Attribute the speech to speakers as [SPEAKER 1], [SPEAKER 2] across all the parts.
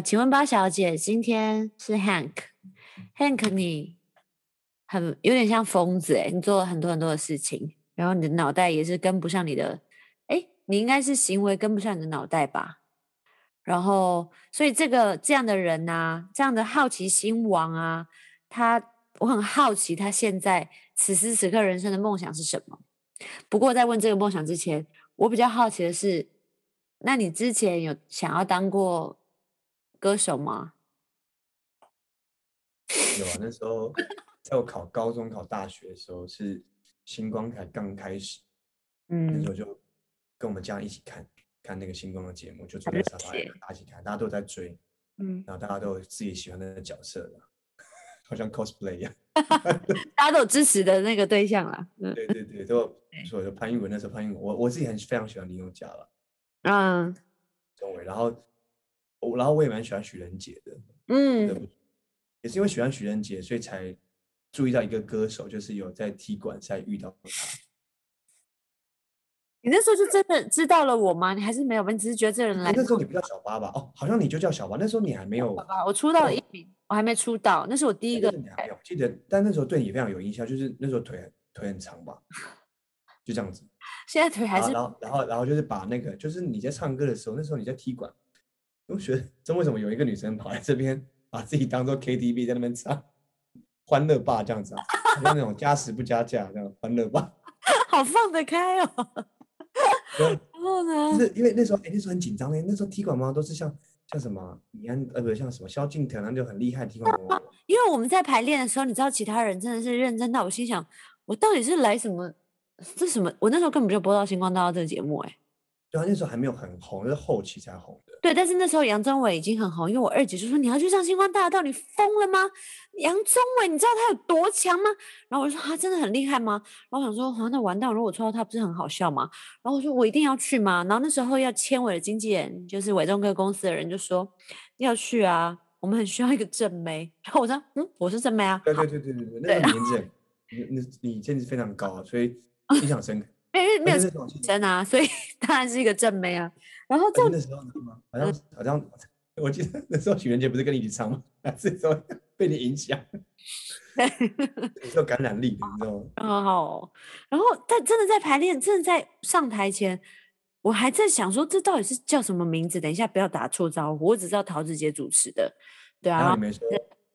[SPEAKER 1] 请问八小姐，今天是 Hank，Hank 你很有点像疯子诶，你做了很多很多的事情，然后你的脑袋也是跟不上你的，诶，你应该是行为跟不上你的脑袋吧？然后，所以这个这样的人呐、这样的好奇心王啊，他我很好奇他现在此时此刻人生的梦想是什么。不过在问这个梦想之前，我比较好奇的是，那你之前有想要当过歌手吗？
[SPEAKER 2] 有啊，那时候 在我考高中、考大学的时候，是星光台刚开始，嗯那
[SPEAKER 1] 嗯
[SPEAKER 2] 时候就跟我们家人一起看看那个星光的节目，就坐
[SPEAKER 1] 很
[SPEAKER 2] 在沙发里大家一起看，大家都在追，
[SPEAKER 1] 嗯，
[SPEAKER 2] 然后大家都有自己喜欢的角色的，好像 cosplay 一样。
[SPEAKER 1] 大家都有支持的那个对象啦。嗯
[SPEAKER 2] 对对对，都有
[SPEAKER 1] 对
[SPEAKER 2] 说有潘玉文那时候潘玉文，我我自己很非常喜欢林宥嘉了，
[SPEAKER 1] 嗯
[SPEAKER 2] 钟伟，然后我然后我也蛮喜欢许仁杰的，
[SPEAKER 1] 嗯
[SPEAKER 2] 也是因为喜欢许仁杰，所以才注意到一个歌手，就是有在踢馆赛遇到他。
[SPEAKER 1] 你那时候就真的知道了我吗？你还是没有吧？你只是觉得这人来
[SPEAKER 2] 哎那时候你不叫小八吧？哦，好像你就叫小八，那时候你还没有，
[SPEAKER 1] 我出道一名，我还没出道，那是我第一个
[SPEAKER 2] 没有记得，但那时候对你非常有印象，就是那时候腿腿很长吧，就这样子。
[SPEAKER 1] 现在腿还是
[SPEAKER 2] 然后然后然后就是把那个，就是你在唱歌的时候，那时候你在踢馆，我觉得这为什么有一个女生跑来这边，把自己当做 KTV 在那边唱欢乐霸这样子啊，好像那种加时不加价这样欢乐霸。
[SPEAKER 1] 好放得开哦。然后
[SPEAKER 2] 就
[SPEAKER 1] 呢？
[SPEAKER 2] 是因为那时候，哎、那时候很紧张嘞。那时候踢馆猫都是像像什么李安，呃，不是像什么萧敬腾，那就很厉害的踢馆猫。
[SPEAKER 1] 因为我们在排练的时候，你知道其他人真的是认真到我心想，我到底是来什么？这什么？我那时候根本就播到《星光大道》这个节目、哎，
[SPEAKER 2] 对啊，那时候还没有很红，那是后期才红的。
[SPEAKER 1] 对，但是那时候杨宗纬已经很红，因为我二姐就说你要去上星光大道，你疯了吗？杨宗纬，你知道他有多强吗？然后我就说他真的很厉害吗？然后我想说，啊，那完蛋，如果我抽到他，不是很好笑吗？然后我说我一定要去吗？然后那时候要签我的经纪人，就是伟忠哥公司的人就说要去啊，我们很需要一个正妹。然后我说，嗯，我是正妹啊，
[SPEAKER 2] 对对对对对对，那
[SPEAKER 1] 对
[SPEAKER 2] 个年纪，你你你真的是非常高啊，所以 印象深刻。
[SPEAKER 1] 没有
[SPEAKER 2] 没有
[SPEAKER 1] 真啊，所以当然是一个正妹啊。然后
[SPEAKER 2] 那时候你知道吗？好像好像，我记得 那时候许愿杰不是跟你一起唱吗？还是说被你影响？有感染力的，你知道吗？
[SPEAKER 1] 哦。然后，但真的在排练，真的在上台前，我还在想说，这到底是叫什么名字？等一下不要打错招呼，我只知道陶子姐主持的，对啊。然后
[SPEAKER 2] 然后你们说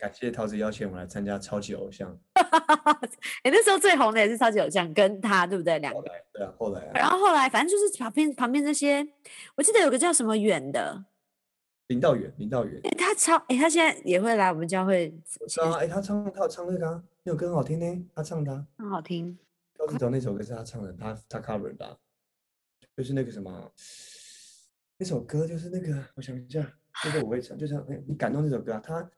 [SPEAKER 2] 感谢桃子邀请我来参加超级偶像，
[SPEAKER 1] 哎，那时候最红的也是超级偶像，跟他对不对？两个。
[SPEAKER 2] 对啊，后来啊
[SPEAKER 1] 然后后来，反正就是旁边旁边那些，我记得有个叫什么远的，
[SPEAKER 2] 林道远，林道远，
[SPEAKER 1] 诶他超哎，他现在也会来我们教会，
[SPEAKER 2] 我知道啊，哎，他唱他有唱那个啊，那首歌很好听呢，他唱的啊。
[SPEAKER 1] 很好听。
[SPEAKER 2] 高志头那首歌是他唱的，他他 cover 的啊、就是那个什么，那首歌就是那个，我想一下，那个我会唱，就是哎你感动这首歌啊，他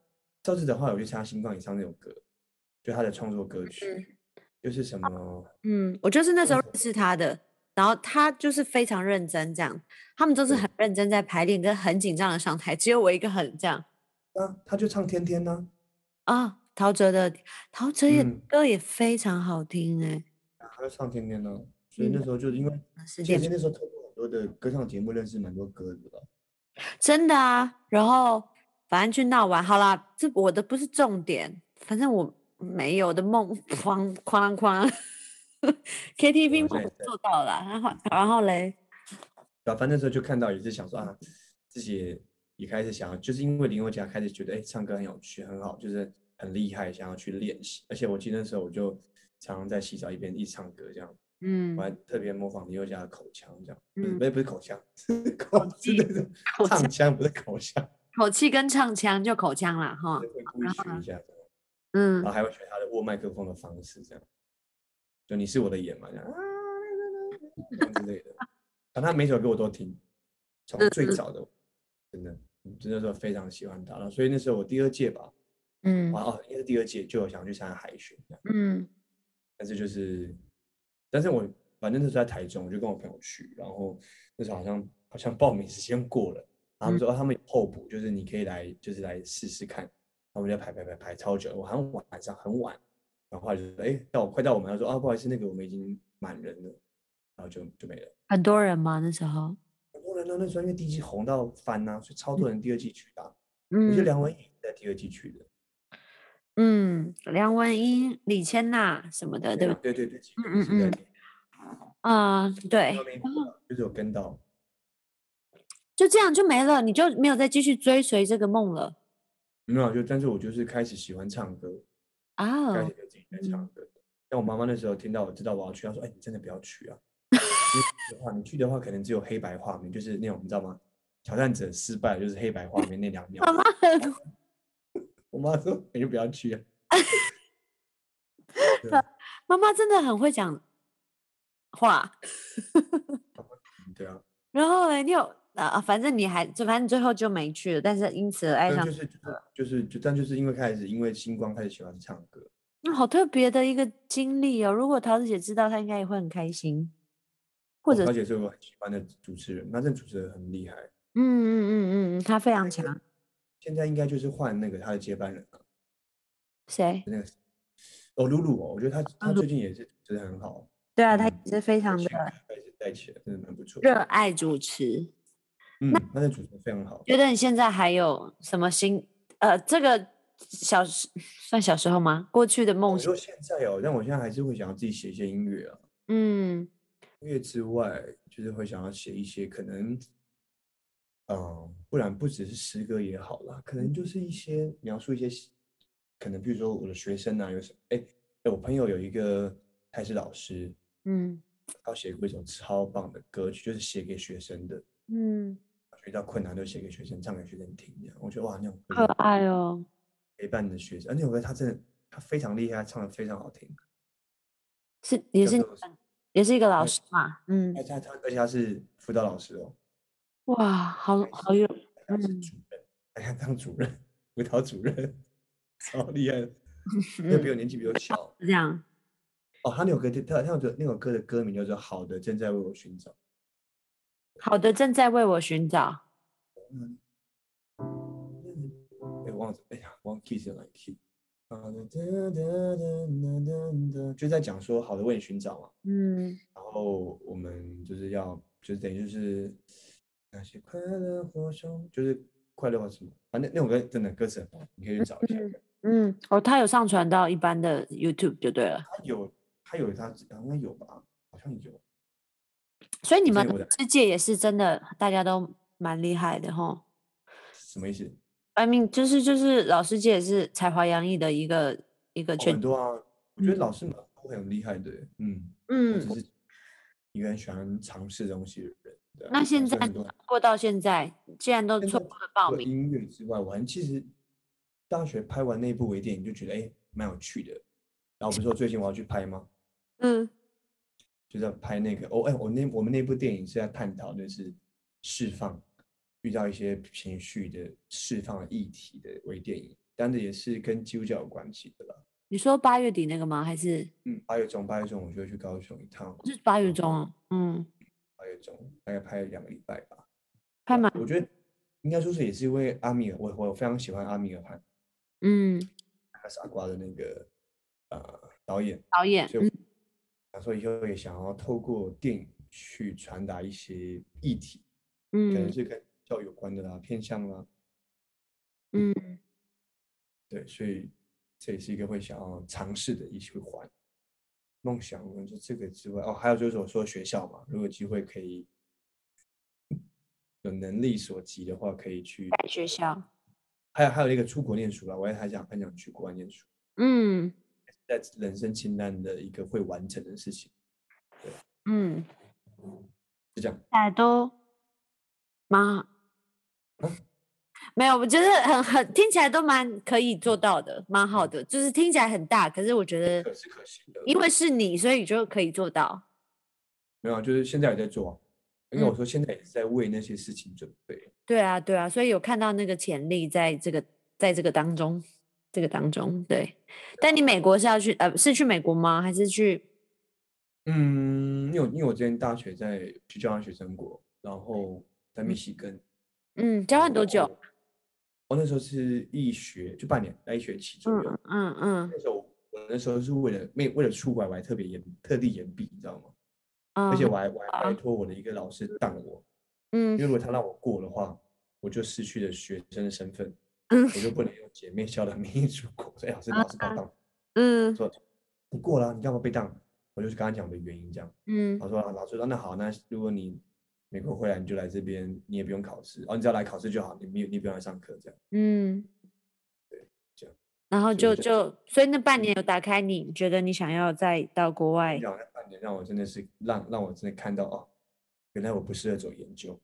[SPEAKER 2] 赵志的话有去参加星光以上那首歌，就他的创作歌曲，就是什么，
[SPEAKER 1] 嗯，我就是那时候
[SPEAKER 2] 种
[SPEAKER 1] 认识他的，然后他就是非常认真这样，他们都是很认真在排练，跟很紧张的上台，只有我一个很这样
[SPEAKER 2] 啊，他就唱天天呢、
[SPEAKER 1] 啊。陶喆的陶喆也
[SPEAKER 2] 嗯
[SPEAKER 1] 歌也非常好听哎、
[SPEAKER 2] 他就唱天天呢、所以
[SPEAKER 1] 嗯
[SPEAKER 2] 那时候就是因为，
[SPEAKER 1] 是
[SPEAKER 2] 其实那时候透过很多的歌唱节目认识蛮多歌的吧。
[SPEAKER 1] 真的啊。然后反正去闹完，好啦，这我的不是重点，反正我没有的梦哐哐哐，KTV 梦我做到了，然后然后嘞，
[SPEAKER 2] 对啊，反正那时候就看到也是想说啊，自己也也开始想要，就是因为林宥嘉开始觉得哎、唱歌很有趣很好，就是很厉害，想要去练习。而且我记得那时候我就常常在洗澡一边一起唱歌这样，
[SPEAKER 1] 嗯
[SPEAKER 2] 我，还特别模仿林宥嘉的口腔这样，不是
[SPEAKER 1] 嗯
[SPEAKER 2] 不是不是口腔，是口是
[SPEAKER 1] 气
[SPEAKER 2] 那种
[SPEAKER 1] 口腔
[SPEAKER 2] 唱腔不是口腔，
[SPEAKER 1] 口气跟唱腔就口腔啦哈
[SPEAKER 2] 就，会故意学一下，
[SPEAKER 1] 嗯
[SPEAKER 2] 然后还会学他的握麦克风的方式这样，就你是我的眼嘛这样啊之类的。反正他每首歌我都听，从最早的真的嗯真的说非常喜欢他了，所以那时候我第二届吧，
[SPEAKER 1] 嗯。
[SPEAKER 2] 哇哦，应该是第二届就有想去参加海选
[SPEAKER 1] 嗯。
[SPEAKER 2] 但是就是，但是我反正那时候在台中，我就跟我朋友去，然后那时候好像好像报名时间过了，然后他们说、哦他们有候补，就是你可以来就是来试试看，然后我们就排排排排超久，我好像晚上很晚，然后就说哎到快到我们，他说啊不好意思，那个我们已经满人了，然后就就没了。
[SPEAKER 1] 很多人吗？那时候
[SPEAKER 2] 很多人呢那时候因为第一季红到翻呐、所以超多人第二季去的啊、我觉得
[SPEAKER 1] 嗯。
[SPEAKER 2] 梁文音也在第二季去的，
[SPEAKER 1] 嗯，梁文音、李千娜什么的，对吧？
[SPEAKER 2] 对对对，
[SPEAKER 1] 嗯嗯
[SPEAKER 2] 嗯
[SPEAKER 1] 啊、对
[SPEAKER 2] 就是有跟到，
[SPEAKER 1] 就这样就没了，你就没有再继续追随这个梦了
[SPEAKER 2] 没有就但是我就是开始喜欢唱歌啊，开
[SPEAKER 1] 啊
[SPEAKER 2] 始。就自己在唱
[SPEAKER 1] 嗯
[SPEAKER 2] 歌。但我妈妈那时候听到我知道我要去，她说：“哎，你真的不要去啊！因为的话，你去的话可能只有黑白画面，就是那种你知道吗？挑战者失败就是黑白画面那两秒。
[SPEAKER 1] 妈妈很
[SPEAKER 2] 我妈说：“你就不要去啊。对”
[SPEAKER 1] 妈妈真的很会讲话。
[SPEAKER 2] 嗯对啊，
[SPEAKER 1] 然后呢，你有啊，反正你还就反正最后就没去了，但是因此而爱上
[SPEAKER 2] 但就，是就是就但就是因为开始因为星光开始喜欢唱歌，
[SPEAKER 1] 那好特别的一个经历哦。如果桃子姐知道，她应该也会很开心。或者
[SPEAKER 2] 而且是我很喜欢的主持人，那这主持人很厉害。
[SPEAKER 1] 嗯嗯嗯嗯，她非常强。
[SPEAKER 2] 现在应该就是换那个他的接班人了，
[SPEAKER 1] 谁？
[SPEAKER 2] 那个哦露露哦，我觉得他他最近也是主持得很好，
[SPEAKER 1] 对啊，她
[SPEAKER 2] 嗯
[SPEAKER 1] 也是非常
[SPEAKER 2] 从
[SPEAKER 1] 的
[SPEAKER 2] 开始带起来，真的蛮不错。
[SPEAKER 1] 热爱主持。
[SPEAKER 2] 嗯，他的主持非常好。
[SPEAKER 1] 觉得你现在还有什么新呃，这个小时算小时候吗？过去的梦想
[SPEAKER 2] 我说，现在哦，但我现在还是会想要自己写一些音乐啊。
[SPEAKER 1] 嗯
[SPEAKER 2] 音乐之外，就是会想要写一些可能，嗯，不然不只是诗歌也好啦，可能就是一些描述一些，可能比如说我的学生啊，有什么，哎哎，我朋友有一个他是老师，
[SPEAKER 1] 嗯
[SPEAKER 2] 他写过一首超棒的歌曲，就是写给学生的，
[SPEAKER 1] 嗯，
[SPEAKER 2] 遇到困难就写给学生，唱给学生听这样。我觉得哇，那种歌
[SPEAKER 1] 可爱哦。
[SPEAKER 2] 陪伴你的学生，而那首歌他真的他非常厉害，他唱的非常好听。
[SPEAKER 1] 是也是也是一个老师嘛，嗯，
[SPEAKER 2] 他他他，而且他是辅导老师哦，
[SPEAKER 1] 哇，好好有，
[SPEAKER 2] 他是
[SPEAKER 1] 嗯
[SPEAKER 2] 主任，还想当主任，辅导主任，超厉害的。那比
[SPEAKER 1] 嗯，
[SPEAKER 2] 我年纪比我小是
[SPEAKER 1] 这样，
[SPEAKER 2] 哦。他那首歌，他他有个那首歌的歌名叫做《好的正在为我寻找》。
[SPEAKER 1] 好的，正在为我寻找，
[SPEAKER 2] 嗯，哎，我忘了，哎呀，忘 key 是哪 key？好的，哒哒哒哒哒，就在讲说好的为你寻找嘛。
[SPEAKER 1] 嗯
[SPEAKER 2] 然后我们就是要，就是等于就是那些快乐或伤，就是快乐或什么，反正那首歌真的歌词很棒，你可以去找一下。
[SPEAKER 1] 嗯嗯，哦，他有上传到一般的 YouTube 就对了，
[SPEAKER 2] 他有，他有他应该有吧？好像有。
[SPEAKER 1] 所以你们的世界也是真的，大家都蛮厉害的哈。
[SPEAKER 2] 什么意思
[SPEAKER 1] ？I mean，就是就是老师界也是才华洋溢的一个一个
[SPEAKER 2] 哦
[SPEAKER 1] 圈
[SPEAKER 2] 很多啊，我觉得
[SPEAKER 1] 嗯
[SPEAKER 2] 老师们都很厉害的，嗯，
[SPEAKER 1] 嗯
[SPEAKER 2] 只，是一个很喜欢尝试东西的人。
[SPEAKER 1] 那现在过到现在，既然都错过了报名，
[SPEAKER 2] 音乐之外，我还其实大学拍完那部微电影就觉得哎蛮有趣的。然后不是说最近我要去拍吗？
[SPEAKER 1] 嗯
[SPEAKER 2] 就在拍那个哦哎，我那我们那部电影是在探讨就是释放，遇到一些情绪的释放的议题的微电影，但是也是跟基督教有关系的啦。
[SPEAKER 1] 你说八月底那个吗？还是
[SPEAKER 2] 嗯，八月中八月中我就会去高雄一趟，
[SPEAKER 1] 是八月中啊？嗯，
[SPEAKER 2] 八月中大概拍了两个礼拜吧。
[SPEAKER 1] 拍满，
[SPEAKER 2] 我觉得应该说是也是因为阿米尔，我我非常喜欢阿米尔汗，
[SPEAKER 1] 嗯，
[SPEAKER 2] 他傻瓜的那个呃导演，
[SPEAKER 1] 导演，
[SPEAKER 2] 所以
[SPEAKER 1] 嗯
[SPEAKER 2] 我想说以后也想要透过电影去传达一些议题，嗯可能
[SPEAKER 1] 嗯。
[SPEAKER 2] 是跟教育有关的啦，偏向啦，
[SPEAKER 1] 嗯
[SPEAKER 2] 对，所以这也是一个会想要尝试的一些环。梦想，我就这个之外，哦，还有就是我说学校嘛，如果有机会可以有能力所及的话，可以去
[SPEAKER 1] 在学校，
[SPEAKER 2] 还有还有一个出国念书啦，我也还想很想去国外念书，
[SPEAKER 1] 嗯
[SPEAKER 2] 在人生清单的一个会完成的事情，
[SPEAKER 1] 嗯，
[SPEAKER 2] 就这样。
[SPEAKER 1] 大家都蛮好没有，我觉得很很听起来都蛮可以做到的，蛮好的，就是听起来很大，可是我觉得
[SPEAKER 2] 可是可行的，
[SPEAKER 1] 因为是你，所以你就可以做到。
[SPEAKER 2] 没有啊，就是现在也在做啊，因为
[SPEAKER 1] 嗯
[SPEAKER 2] 我说现在也是在为那些事情准备。
[SPEAKER 1] 对啊，对啊，所以有看到那个潜力在这个在这个当中，这个当中，对。但你美国是要去呃是去美国吗？还是去？
[SPEAKER 2] 嗯，因为因为我之前大学在去交换学生国，然后在密西根，
[SPEAKER 1] 嗯，交换多久？
[SPEAKER 2] 我那时候是一学就半年，那一学期左右。
[SPEAKER 1] 嗯嗯嗯
[SPEAKER 2] 那时候我那时候是为了没为了出国，我还特别严特地严毕，你知道吗？
[SPEAKER 1] 嗯，
[SPEAKER 2] 而且我还我还拜
[SPEAKER 1] 啊
[SPEAKER 2] 托我的一个老师当我，
[SPEAKER 1] 嗯
[SPEAKER 2] 因为如果他让我过的话，我就失去了学生的身份，
[SPEAKER 1] 嗯
[SPEAKER 2] 我就不能用姐妹校的名义出国。所以老师老师报当，
[SPEAKER 1] 嗯
[SPEAKER 2] 说不过了啊，你干嘛被当？我就是跟他讲我的原因这样。
[SPEAKER 1] 嗯
[SPEAKER 2] 他说啊老师说那好，那如果你美国回来，你就来这边，你也不用考试，哦，你只要来考试就好，你没有你不用来上课这样。
[SPEAKER 1] 嗯，
[SPEAKER 2] 这样
[SPEAKER 1] 然后
[SPEAKER 2] 就
[SPEAKER 1] 就就，所以那半年有打开你觉得你想要再到国外
[SPEAKER 2] 那半年让我真的是让让我真的看到哦，原来我不适合做研究，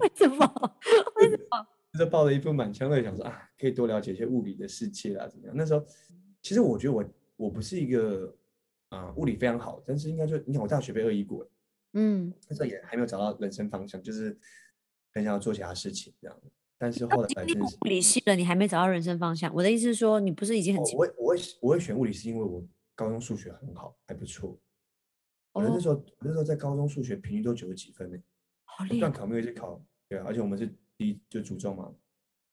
[SPEAKER 1] 为什么 为什么？
[SPEAKER 2] 就是抱着一副满腔的想说啊，可以多了解一些物理的世界啊，怎么样？那时候其实我觉得我我不是一个啊、物理非常好，但是应该就你看我大学被恶意过了，
[SPEAKER 1] 嗯，
[SPEAKER 2] 那时候也还没有找到人生方向，就是很想要做其他事情这样。但是后来反正是
[SPEAKER 1] 物理系了，你还没找到人生方向。我的意思是说，你不是已经很
[SPEAKER 2] 哦
[SPEAKER 1] 清
[SPEAKER 2] 我会我会我会选物理是因为我高中数学很好，还不错。我那
[SPEAKER 1] 哦
[SPEAKER 2] 时候我那时候在高中数学平均都九十几分呢，
[SPEAKER 1] 好厉害，
[SPEAKER 2] 段考没有去考，对啊，而且我们是第一就主中嘛，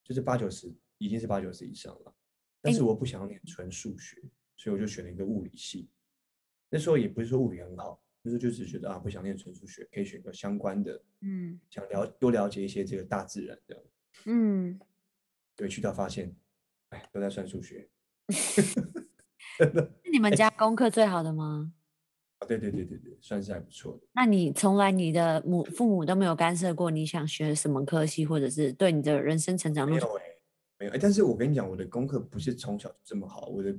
[SPEAKER 2] 就是八九十，已经是八九十以上了。但是我不想要念纯数学，所以我就选了一个物理系。那时候也不是说物理很好，那时候就只是觉得啊，不想念纯数学，可以选个相关的，
[SPEAKER 1] 嗯
[SPEAKER 2] 想了多了解一些这个大自然的。
[SPEAKER 1] 嗯，
[SPEAKER 2] 对，去到发现，哎，都在算数学。
[SPEAKER 1] 是你们家功课最好的吗？
[SPEAKER 2] 啊，对对对对对，算是还不错的。
[SPEAKER 1] 那你从来你的母父母都没有干涉过你想学什么科系，或者是对你的人生成长路？
[SPEAKER 2] 没有哎、没有哎、但是我跟你讲，我的功课不是从小就这么好，我的，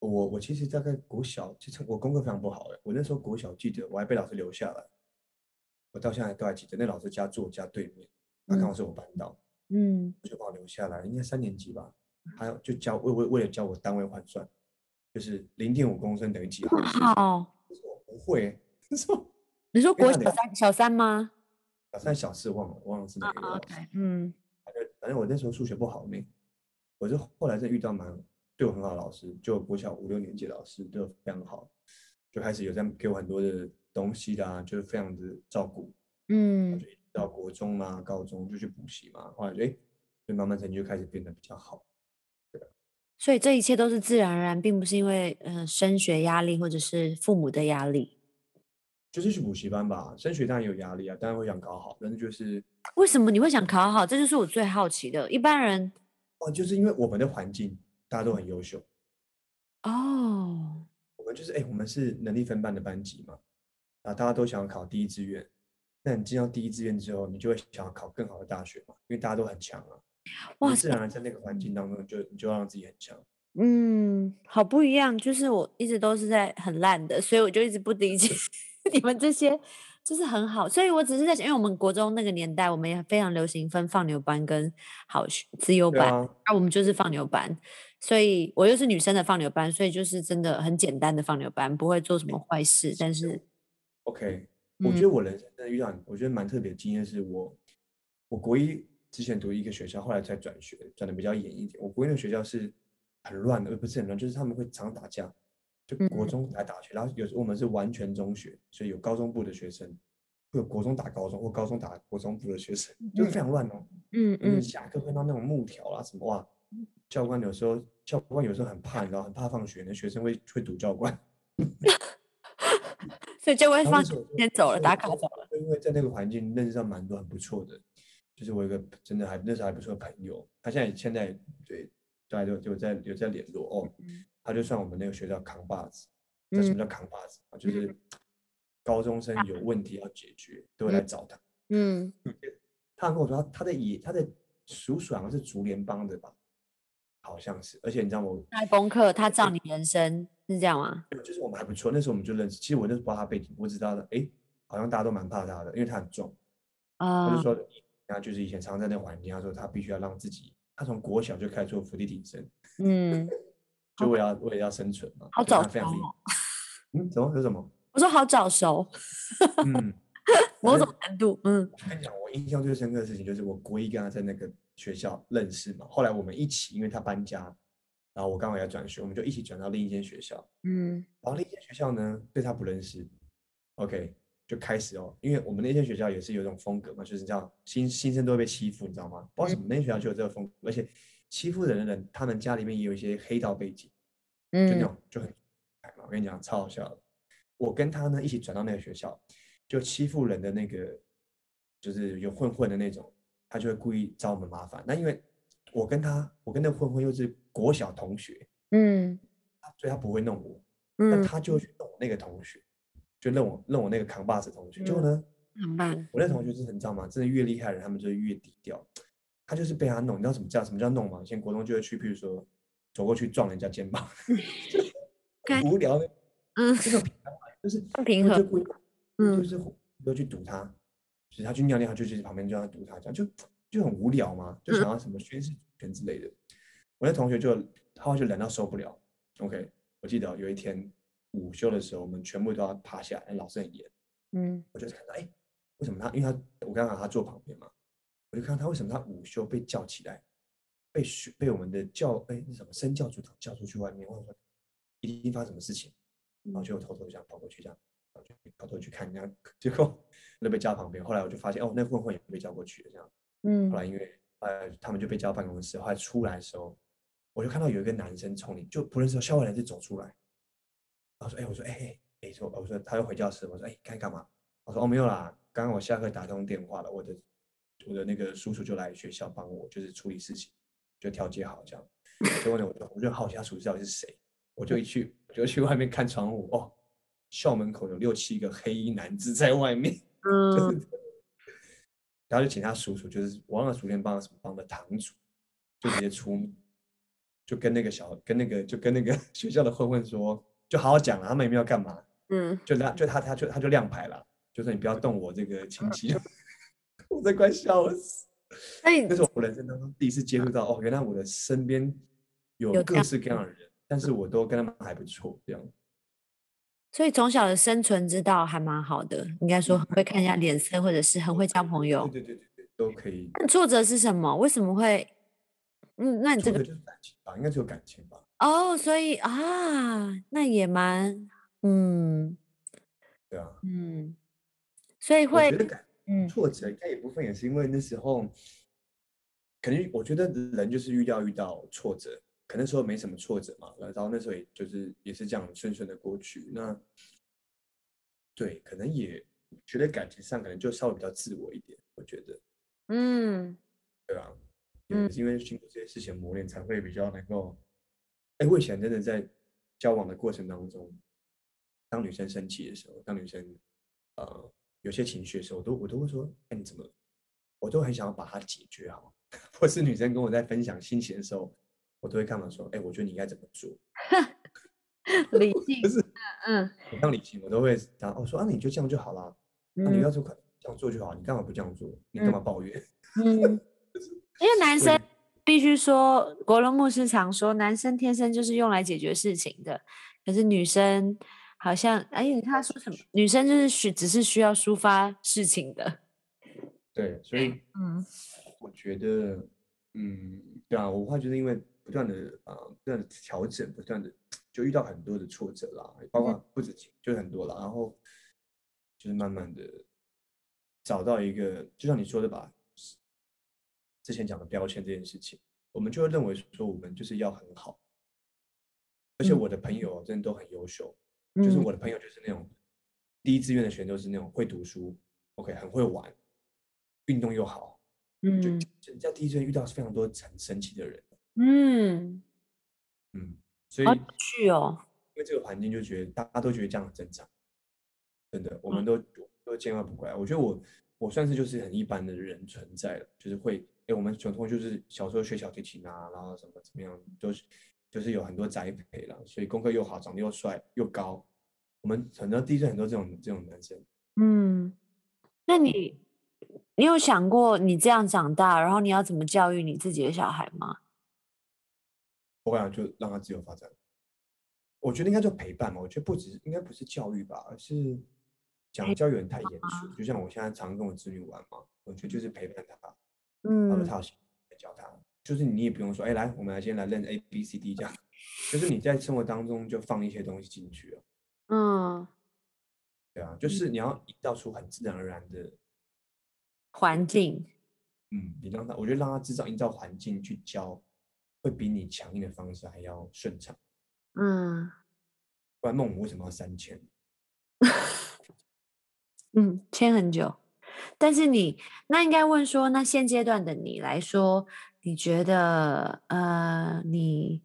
[SPEAKER 2] 我我其实大概国小，其实我功课非常不好哎、我那时候国小记得我还被老师留下来，我到现在都还记得，那老师家住我家对面，他刚好是我班导，
[SPEAKER 1] 嗯
[SPEAKER 2] 就把我留下来，应该三年级吧，还有就教为为为了教我单位换算，就是零点五公升等于几毫升，
[SPEAKER 1] 好，
[SPEAKER 2] 我不会、
[SPEAKER 1] 你说国小三小三吗？
[SPEAKER 2] 小三小四忘了，忘了是哪一个老师。
[SPEAKER 1] OK，嗯
[SPEAKER 2] 反正反正我那时候数学不好呢，我是后来再遇到蛮对我很好的老师，就国小五六年级的老师对我非常好，就开始有在给我很多的东西的啊，就是非常的照顾。
[SPEAKER 1] 嗯
[SPEAKER 2] 就到国中啊、高中就去补习嘛，后来就哎，就慢慢成绩就开始变得比较好。
[SPEAKER 1] 所以这一切都是自然而然，并不是因为呃升学压力或者是父母的压力。
[SPEAKER 2] 就是去补习班吧，升学当然有压力啊，当然会想考好，但是就是
[SPEAKER 1] 为什么你会想考好？这就是我最好奇的。一般人
[SPEAKER 2] 哦，就是因为我们的环境大家都很优秀，
[SPEAKER 1] 哦，
[SPEAKER 2] 我们就是哎，我们是能力分班的班级嘛，啊，大家都想要考第一志愿。那你进到第一志愿之后，你就会想要考更好的大学嘛，因为大家都很强啊。
[SPEAKER 1] 哇
[SPEAKER 2] 哇，自然而然在那个环境当中，就你就要让自己很强。
[SPEAKER 1] 嗯，好不一样。就是我一直都是在很烂的，所以我就一直不理解 你们这些，就是很好。所以我只是在想，因为我们国中那个年代，我们也非常流行分放牛班跟好学自由班，那、我们就是放牛班。所以我又是女生的放牛班，所以就是真的很简单的放牛班，不会做什么坏事。但是
[SPEAKER 2] ，OK，我觉
[SPEAKER 1] 嗯
[SPEAKER 2] 得我人生真的遇到很，我觉得蛮特别的经验是我，我国一之前读一个学校，后来才转学，转的比较严一点。我国内的学校是很乱的，呃，不是很乱，就是他们会常打架，就国
[SPEAKER 1] 嗯
[SPEAKER 2] 中来打去，然后有时候我们是完全中学，所以有高中部的学生，会有国中打高中或高中打国中部的学生，就是非常乱哦。
[SPEAKER 1] 嗯嗯，
[SPEAKER 2] 下课会到那种木条啊什么哇，教官有时候教官有时候很怕，你知道很怕放学，那学生会会堵教官。
[SPEAKER 1] 所以教官放
[SPEAKER 2] 然后那时候我就
[SPEAKER 1] 先走了，打卡走了。
[SPEAKER 2] 因为在那个环境认识到蛮多很不错的，就是我有一个真的还那时候还不错的朋友，他现在现在对大家都有在有在联络哦，他就算我们那个学校扛把子。那什么
[SPEAKER 1] 嗯
[SPEAKER 2] 叫扛把子啊？就是高中生有问题要解决，都会来找他。
[SPEAKER 1] 嗯，
[SPEAKER 2] 他跟我说他他的爷他的叔叔好像是竹联帮的吧，好像是，而且你知道吗？我
[SPEAKER 1] 那功课他照你人生是这样吗？
[SPEAKER 2] 就是我们还不错，那时候我们就认识。其实我那时候不知道他背景，我只知道的，哎，好像大家都蛮怕他的，因为他很壮。他
[SPEAKER 1] 啊
[SPEAKER 2] 就，说，他就是以前常常在那个环境，他说他必须要让自己，他从国小就开始做伏地挺身，
[SPEAKER 1] 嗯，
[SPEAKER 2] 就为了要为了要生存嘛。
[SPEAKER 1] 好早熟。
[SPEAKER 2] 嗯，怎么有什么？
[SPEAKER 1] 我说好早熟，
[SPEAKER 2] 嗯，
[SPEAKER 1] 某
[SPEAKER 2] 反正
[SPEAKER 1] 种程度，嗯
[SPEAKER 2] 我跟你讲，我印象最深刻的事情就是我国一跟他在那个学校认识嘛，后来我们一起，因为他搬家，然后我刚好要转学，我们就一起转到另一间学校。
[SPEAKER 1] 嗯
[SPEAKER 2] 然后另一间学校呢，对他不认识，OK，就开始哦，因为我们那些学校也是有一种风格嘛，就是这样，新新生都会被欺负，你知道吗？不知道为什么那些学校就有这个风格，而且欺负人的人，他们家里面也有一些黑道背景，就那
[SPEAKER 1] 嗯
[SPEAKER 2] 种就很，我跟你讲，超好笑的。我跟他呢一起转到那个学校，就欺负人的那个，就是有混混的那种，他就会故意找我们麻烦。那因为我跟他，我跟那混混又是国小同学，
[SPEAKER 1] 嗯
[SPEAKER 2] 所以他不会弄我，但
[SPEAKER 1] 嗯，
[SPEAKER 2] 他就去弄我那个同学，就弄我弄我那个扛把子同学。结果
[SPEAKER 1] 嗯
[SPEAKER 2] 呢。我那同学就是你知道吗？真的越厉害的人，他们就越低调。他就是被他弄，你知道什么叫什么叫弄吗？以前国中就会去，譬如说走过去撞人家肩膀，无聊的，
[SPEAKER 1] 嗯，
[SPEAKER 2] 这个平常话就是
[SPEAKER 1] 不平嗯
[SPEAKER 2] 就是都去堵他，就是他去尿尿，他就去旁边就要堵他，这样就就很无聊嘛，就想要什么宣誓主权之类的。我那同学就他就冷到受不了。OK，我记得有一天午休的时候，我们全部都要趴下来，老师很严。
[SPEAKER 1] 嗯
[SPEAKER 2] 我就看到，哎，为什么他？因为他我刚刚好他坐旁边嘛，我就看到他为什么他午休被叫起来，被学被我们的教哎那什么身教组长叫出去外面，我想说一定发生什么事情，然后就偷偷这样跑过去这样，然后就偷偷去看人家，结果那被叫旁边。后来我就发现哦，那混混也被叫过去了这样。
[SPEAKER 1] 嗯
[SPEAKER 2] 后来因为呃他们就被叫到办公室，后来出来的时候，我就看到有一个男生从里就不认识的校外人士走出来，然后说哎我说哎哎哎说我说他又回教室，我说哎该干嘛？我说哦没有啦，刚刚我下课打通电话了，我的我的那个叔叔就来学校帮我就是处理事情，就调解好这样。结果呢我就我就好奇他叔叔到底是谁，我就一去我就去外面看窗户哦，校门口有六七个黑衣男子在外面。就
[SPEAKER 1] 嗯
[SPEAKER 2] 是，然后就请他叔叔，就是我忘了昨天帮什么帮的堂主，就直接出，就跟那个小跟那个就跟那个 学校的混混说，就好好讲了，他们也没有干嘛，
[SPEAKER 1] 嗯，
[SPEAKER 2] 就亮就他他就他就亮牌了，就说你不要动我这个亲戚，我真快笑死。
[SPEAKER 1] 那你
[SPEAKER 2] 那是我人生当中第一次接触到，哦，原来我的身边有各式各样的人，但是我都跟他们还不错，这样。
[SPEAKER 1] 所以从小的生存之道还蛮好的，应该说很会看人家脸色，或者是很会交朋友。
[SPEAKER 2] 对对对对对，都可以。
[SPEAKER 1] 那挫折是什么？为什么会？嗯，那你这个
[SPEAKER 2] 就是感情吧，应该就有感情吧。
[SPEAKER 1] 哦，所以啊，那也蛮嗯
[SPEAKER 2] 对啊，
[SPEAKER 1] 嗯，所以
[SPEAKER 2] 我
[SPEAKER 1] 会
[SPEAKER 2] 觉得感
[SPEAKER 1] 嗯
[SPEAKER 2] 挫折，应该一部分也是因为那时候，可能我觉得人就是遇到遇到挫折，可能那时候没什么挫折嘛，然后那时候也就是也是这样顺顺的过去。那对，可能也觉得感情上可能就稍微比较自我一点，我觉得，
[SPEAKER 1] 嗯
[SPEAKER 2] 对啊，因为经过这些事情磨练，才会比较能够。哎，我以前真的在交往的过程当中，当女生生气的时候，当女生呃有些情绪的时候，我都我都会说，哎，你怎么？我都很想要把它解决好。或是女生跟我在分享心情的时候，我都会干嘛说，哎，我觉得你应该怎么做？
[SPEAKER 1] 理性
[SPEAKER 2] 不是
[SPEAKER 1] 嗯
[SPEAKER 2] 我当理性，我都会讲，哦，说啊，你就这样就好了。那、你要做这样做就好，你干嘛不这样做？你干嘛抱怨？
[SPEAKER 1] 嗯，因为男生必须说，国伦牧师常说，男生天生就是用来解决事情的，可是女生好像，哎，他说什么？女生就是需只是需要抒发事情的。
[SPEAKER 2] 对，所以
[SPEAKER 1] 嗯
[SPEAKER 2] 我觉得，嗯，对啊，我会觉得因为不断的啊、呃不断的调整，不断的就遇到很多的挫折啦，包括不止情，就是很多了，然后就是慢慢的找到一个，就像你说的吧，之前讲的标签这件事情，我们就会认为说我们就是要很好，而且
[SPEAKER 1] 嗯
[SPEAKER 2] 我的朋友真的都很优秀，就是
[SPEAKER 1] 嗯
[SPEAKER 2] 我的朋友就是那种第一志愿的学生都是那种会读书，OK，很会玩，运动又好。就
[SPEAKER 1] 嗯
[SPEAKER 2] 人家第一志愿遇到非常多很神奇的人，
[SPEAKER 1] 嗯，
[SPEAKER 2] 嗯，所以
[SPEAKER 1] 好有趣哦。
[SPEAKER 2] 因为这个环境就觉得大家都觉得这样很正常，真的，我
[SPEAKER 1] 嗯
[SPEAKER 2] 们都都见怪不怪。我觉得我我算是就是很一般的人存在了，就是会，哎，我们小同学就是小时候学小提琴啊，然后什么怎么样，都是就是有很多栽培了，所以功课又好，长得又帅又高，我们很多第一志愿很多这种这种男生，
[SPEAKER 1] 嗯，那你你有想过你这样长大，然后你要怎么教育你自己的小孩吗？
[SPEAKER 2] 我想就让他自由发展。我觉得应该叫陪伴嘛，我觉得不只是应该不是教育吧，而是讲教育太严肃。就像我现在常跟我子女玩嘛，我觉得就是陪伴他，然后
[SPEAKER 1] 嗯
[SPEAKER 2] 他教他，就是你也不用说，哎，来，我们来先来认 A B C D 这样，就是你在生活当中就放一些东西进去了，
[SPEAKER 1] 嗯，
[SPEAKER 2] 对啊，就是你要营造出很自然而然的，
[SPEAKER 1] 环境，
[SPEAKER 2] 嗯，你让他，我觉得让他制造营造环境去教，会比你强硬的方式还要顺畅。
[SPEAKER 1] 嗯
[SPEAKER 2] 不然孟母为什么要三千？
[SPEAKER 1] 嗯，签很久。但是你那应该问说，那现阶段的你来说，你觉得呃，你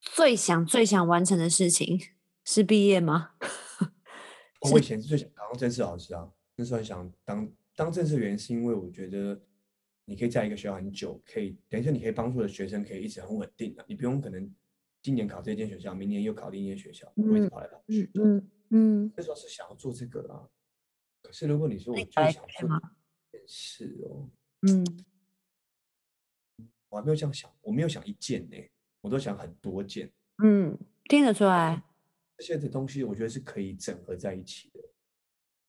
[SPEAKER 1] 最想最想完成的事情是毕业吗？
[SPEAKER 2] 我以前是最想当正式老师啊，那时候很想当当正式原因是因为我觉得你可以在一个学校很久，可以等于说你可以帮助的学生可以一直很稳定的，你不用可能今年考这间学校，明年又考另一间学校，我一直跑来跑去。
[SPEAKER 1] 嗯嗯，
[SPEAKER 2] 那时候是想要做这个啊，可是如果你说我最想做一件事哦，
[SPEAKER 1] 嗯，
[SPEAKER 2] 我还没有这样想，我没有想一件呢，我都想很多件。
[SPEAKER 1] 嗯，听得出来。
[SPEAKER 2] 这些的东西，我觉得是可以整合在一起的。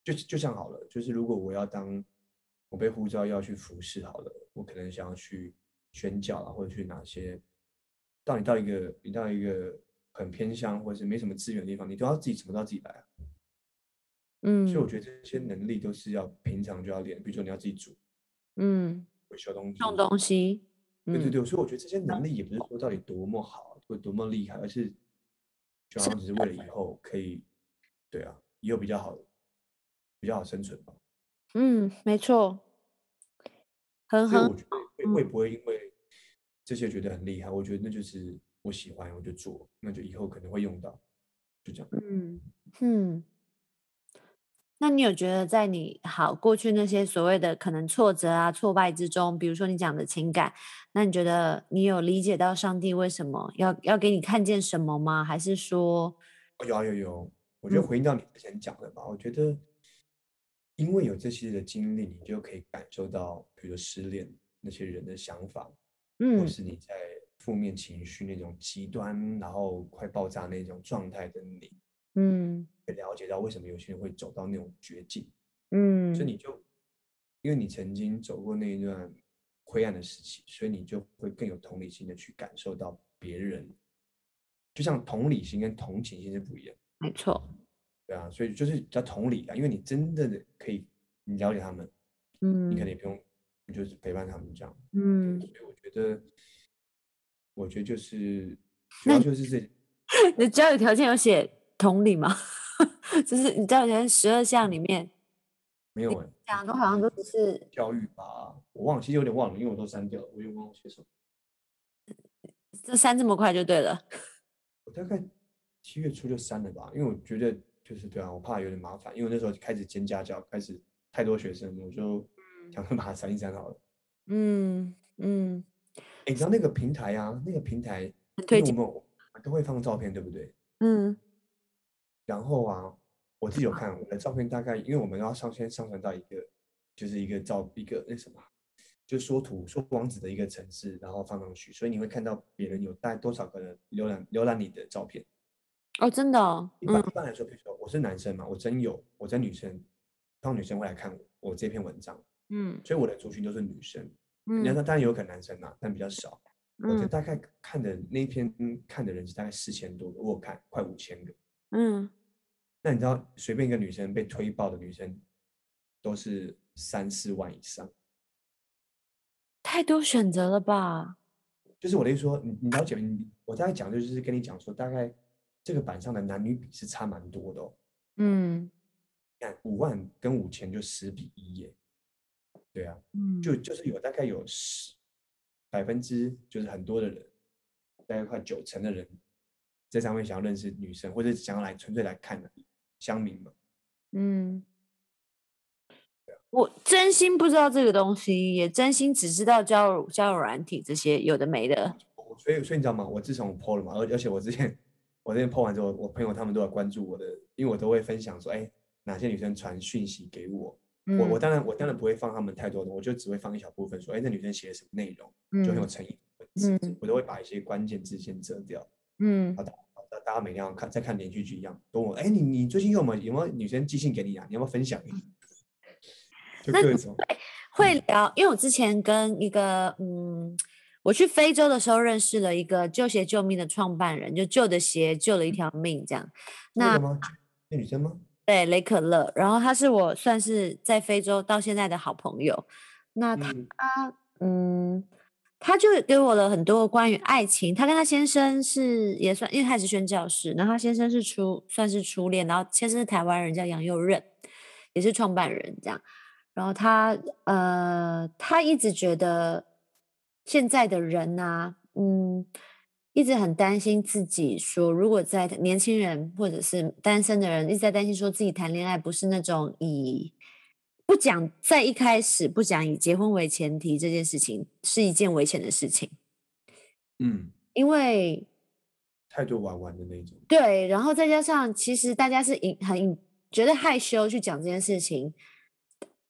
[SPEAKER 2] 就就像好了，就是如果我要当我被呼召要去服侍，好了，我可能想要去宣教啊，或者去哪些，到你到一个你到一个很偏乡或者是没什么资源的地方，你都要自己怎么都要自己来啊。
[SPEAKER 1] 嗯，
[SPEAKER 2] 所以我觉得这些能力都是要平常就要练，比如说你要自己煮，
[SPEAKER 1] 嗯，
[SPEAKER 2] 会修东西，
[SPEAKER 1] 弄东西，
[SPEAKER 2] 对对对，所以我觉得这些能力也不是说到底多么好或多么厉害，而是就好像只是为了以后可以，对啊，以后比较好，比较好生存吧。
[SPEAKER 1] 嗯，没错，很很，
[SPEAKER 2] 我觉得会会不会因为这些觉得很厉害？我觉得那就是我喜欢，我就做，那就以后可能会用到，就这样。
[SPEAKER 1] 嗯嗯。那你有觉得在你好过去那些所谓的可能挫折啊、挫败之中，比如说你讲的情感，那你觉得你有理解到上帝为什么要要给你看见什么吗？还是说，
[SPEAKER 2] 有啊有有，我觉得回应到你之前讲的吧，我觉得因为有这些的经历，你就可以感受到，比如说失恋那些人的想法，
[SPEAKER 1] 嗯，
[SPEAKER 2] 或是你在负面情绪那种极端，然后快爆炸那种状态的你。
[SPEAKER 1] 嗯，
[SPEAKER 2] 会了解到为什么有些人会走到那种绝境，
[SPEAKER 1] 嗯，
[SPEAKER 2] 所以你就因为你曾经走过那一段灰暗的时期，所以你就会更有同理心的去感受到别人，就像同理心跟同情心是不一样，
[SPEAKER 1] 没错，
[SPEAKER 2] 对啊，所以就是叫同理啊，因为你真正的可以你了解他们，
[SPEAKER 1] 嗯，
[SPEAKER 2] 你可能也不用，你就是陪伴他们这样，
[SPEAKER 1] 嗯，
[SPEAKER 2] 所以我觉得，我觉得就是主要就是这，
[SPEAKER 1] 你的交友条件有写。同理吗？就是你在前十二项里面
[SPEAKER 2] 没有哎，
[SPEAKER 1] 讲的好像都只是
[SPEAKER 2] 教育吧，我忘了，其实有点忘了，因为我都删掉了，我也忘了写什么。
[SPEAKER 1] 这删这么快就对了。
[SPEAKER 2] 我大概七月初就删了吧，因为我觉得就是对啊，我怕有点麻烦，因为那时候开始兼家教，开始太多学生，我就想说把它删一删好了。
[SPEAKER 1] 嗯嗯。
[SPEAKER 2] 哎，你知道那个平台啊，那个平台，
[SPEAKER 1] 推荐
[SPEAKER 2] 我们都会放照片，对不对？
[SPEAKER 1] 嗯。
[SPEAKER 2] 然后啊，我自己有看我的照片，大概因为我们要上先上传到一个，就是一个照一个那什么，就缩图缩网址的一个城市，然后放上去，所以你会看到别人有大概多少个人浏览浏览你的照片。
[SPEAKER 1] 哦，真的？哦。
[SPEAKER 2] 一般一般来说，比如说我是男生嘛，我真有我真女生，通常女生会来看我这篇文章。
[SPEAKER 1] 嗯。
[SPEAKER 2] 所以我的族群都是女生。
[SPEAKER 1] 嗯。
[SPEAKER 2] 你要说当然有可能男生嘛，但比较少。我就大概看的那篇看的人是大概四千多个，我看快五千个。
[SPEAKER 1] 嗯，
[SPEAKER 2] 那你知道随便一个女生被推爆的女生，都是三四万以上，
[SPEAKER 1] 太多选择了吧？
[SPEAKER 2] 就是我的意思说，你你了解你，我大概讲就是跟你讲说，大概这个板上的男女比是差蛮多的哦。
[SPEAKER 1] 嗯，
[SPEAKER 2] 看五万跟五千就十比一耶，对啊，
[SPEAKER 1] 嗯，
[SPEAKER 2] 就就是有大概有十百分之就是很多的人，大概快九成的人。在上面想要认识女生，或者想要来纯粹来看的乡民嘛？
[SPEAKER 1] 嗯，我真心不知道这个东西，也真心只知道交友交友软体这些有的没的。
[SPEAKER 2] 所以，所以你知道吗？我自从 PO 了嘛，而而且我之前我之前 PO 完之后，我朋友他们都要关注我的，因为我都会分享说，哎，哪些女生传讯息给我，我我当然我当然不会放他们太多的，我就只会放一小部分，说，哎，那女生写了什么内容，就很有诚意，嗯，我都会把一些关键字先遮掉，
[SPEAKER 1] 嗯，
[SPEAKER 2] 好的。大家每天要看在看连续剧一样，跟我哎，你你最近有没有有没有女生寄信给你啊？你要不要分享？就各种
[SPEAKER 1] 会聊，因为我之前跟一个嗯，我去非洲的时候认识了一个救鞋救命的创办人，就旧的鞋救了一条命这样。那？
[SPEAKER 2] 那女生吗？
[SPEAKER 1] 对，雷可乐。然后他是我算是在非洲到现在的好朋友。那他嗯。他就给我了很多关于爱情。他跟他先生是也算，因为他是宣教师，然后他先生是初算是初恋，然后先生是台湾人，叫杨佑任。也是创办人这样。然后他呃，他一直觉得现在的人呢、嗯，一直很担心自己说，如果在年轻人或者是单身的人一直在担心说自己谈恋爱不是那种以不讲在一开始不讲以结婚为前提这件事情是一件危险的事情，
[SPEAKER 2] 嗯，
[SPEAKER 1] 因为
[SPEAKER 2] 太多玩玩的那种。
[SPEAKER 1] 对，然后再加上其实大家是隐很觉得害羞去讲这件事情，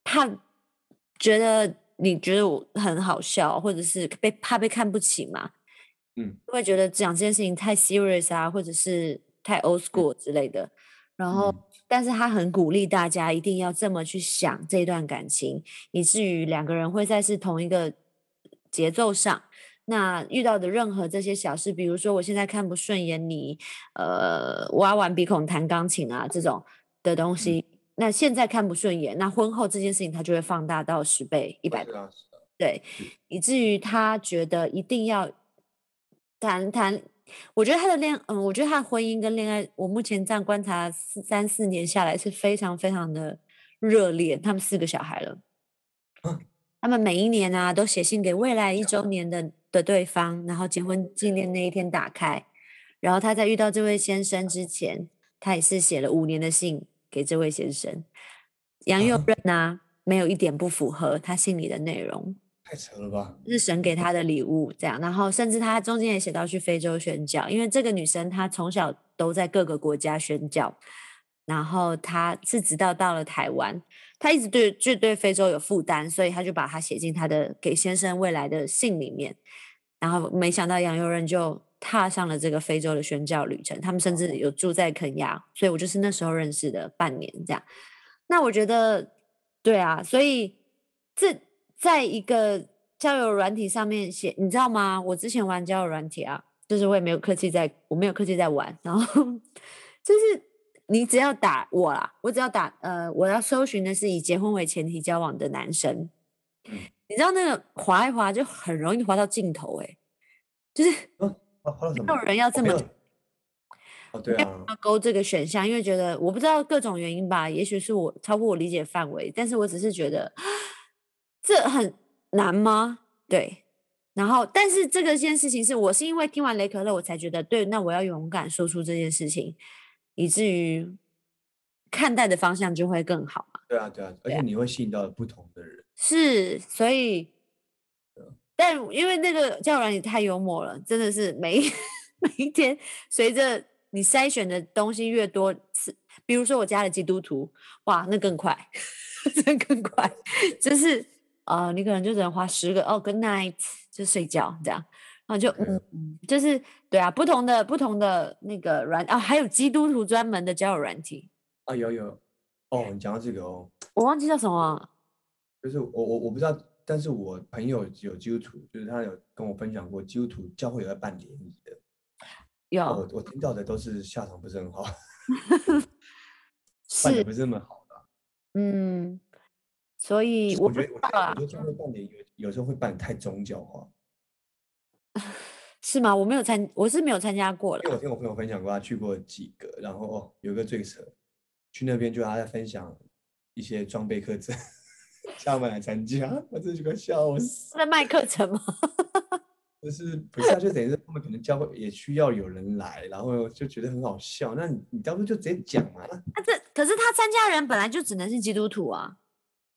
[SPEAKER 1] 怕觉得你觉得我很好笑，或者是被怕被看不起嘛，
[SPEAKER 2] 嗯，
[SPEAKER 1] 会觉得讲这件事情太 serious 啊，或者是太 old school 之类的。然后，
[SPEAKER 2] 嗯
[SPEAKER 1] 但是他很鼓励大家一定要这么去想这段感情，以至于两个人会在是同一个节奏上。那遇到的任何这些小事，比如说我现在看不顺眼你，呃，挖完鼻孔弹钢琴啊这种的东西，那现在看不顺眼，那婚后这件事情他就会放大到十倍、一百倍对，以至于他觉得一定要谈谈。我觉得他的恋，嗯，我觉得他的婚姻跟恋爱，我目前这样观察四三四年下来是非常非常的热烈。他们四个小孩了，
[SPEAKER 2] 嗯
[SPEAKER 1] 他们每一年啊都写信给未来一周年的的对方，然后结婚纪念那一天打开，然后他在遇到这位先生之前，他也是写了五年的信给这位先生。杨佑
[SPEAKER 2] 啊
[SPEAKER 1] 任啊，没有一点不符合他信里的内容。
[SPEAKER 2] 太扯了吧？
[SPEAKER 1] 是神给他的礼物，这样，然后甚至他中间也写到去非洲宣教，因为这个女生她从小都在各个国家宣教，然后她是直到到了台湾，她一直对就对非洲有负担，所以她就把它写进她的给先生未来的信里面，然后没想到杨佑任就踏上了这个非洲的宣教旅程，他们甚至有住在肯亚，所以我就是那时候认识的半年这样。那我觉得，对啊，所以这在一个交友软体上面写，你知道吗？我之前玩交友软体啊，就是我也没有客气在，我没有客气在玩，然后就是你只要打我啦，我只要打呃，我要搜寻的是以结婚为前提交往的男生，
[SPEAKER 2] 嗯
[SPEAKER 1] 你知道那个滑一滑就很容易滑到尽头、欸，就是没
[SPEAKER 2] 么？
[SPEAKER 1] 有人要这么要勾这个选项，因为觉得我不知道各种原因吧，也许是我超过我理解范围，但是我只是觉得这很难吗？对，然后但是这个件事情是我是因为听完雷可乐，我才觉得对，那我要勇敢说出这件事情，以至于看待的方向就会更好嘛。
[SPEAKER 2] 对啊，对啊，而且你会吸引到不同的人。
[SPEAKER 1] 是，所以，但因为那个教软也太幽默了，真的是每一 每一天，随着你筛选的东西越多，是比如说我加了基督徒，哇，那更快，真更快，就是呃，你可能就只能花十个哦，good night 就睡觉这样，然后就嗯。嗯，就是对啊，不同的不同的那个软啊，还有基督徒专门的交友软体，
[SPEAKER 2] 啊，有有，哦，你讲到这个哦，
[SPEAKER 1] 我忘记叫什么，
[SPEAKER 2] 就是我我我不知道，但是我朋友有基督徒，就是他有跟我分享过，基督徒教会有在办联谊的，
[SPEAKER 1] 有、
[SPEAKER 2] 哦我我听到的都是下场不是很好，办的不是那么好的。
[SPEAKER 1] 嗯，所以我
[SPEAKER 2] 觉得，我觉得，
[SPEAKER 1] 知道啊
[SPEAKER 2] 我觉，得教会办联谊有有时候会办太宗教化，
[SPEAKER 1] 是吗？我没有参，我是没有参加过了。
[SPEAKER 2] 因为我听我朋友分享过，他去过几个，然后哦，有一个最扯，去那边就他在分享一些装备课程，叫他们来参加，我真的快笑死。
[SPEAKER 1] 在卖课程吗？
[SPEAKER 2] 就 是不是啊，就等于是他们可能教会也需要有人来，然后就觉得很好笑。那你你当初就直接讲嘛，那
[SPEAKER 1] 那这可是他参加人本来就只能是基督徒啊。